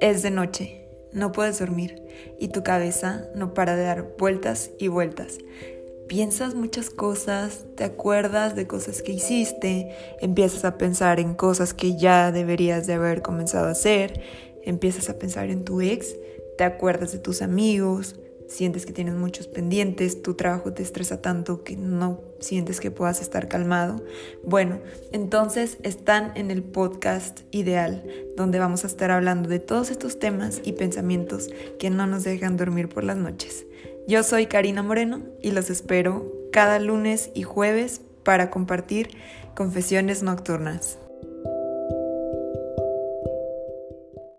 Es de noche, no puedes dormir y tu cabeza no para de dar vueltas y vueltas. Piensas muchas cosas, te acuerdas de cosas que hiciste, empiezas a pensar en cosas que ya deberías de haber comenzado a hacer, empiezas a pensar en tu ex, te acuerdas de tus amigos, sientes que tienes muchos pendientes, tu trabajo te estresa tanto que no sientes que puedas estar calmado. Bueno, entonces están en el podcast ideal, donde vamos a estar hablando de todos estos temas y pensamientos que no nos dejan dormir por las noches. Yo soy Karina Moreno y los espero cada lunes y jueves para compartir confesiones nocturnas.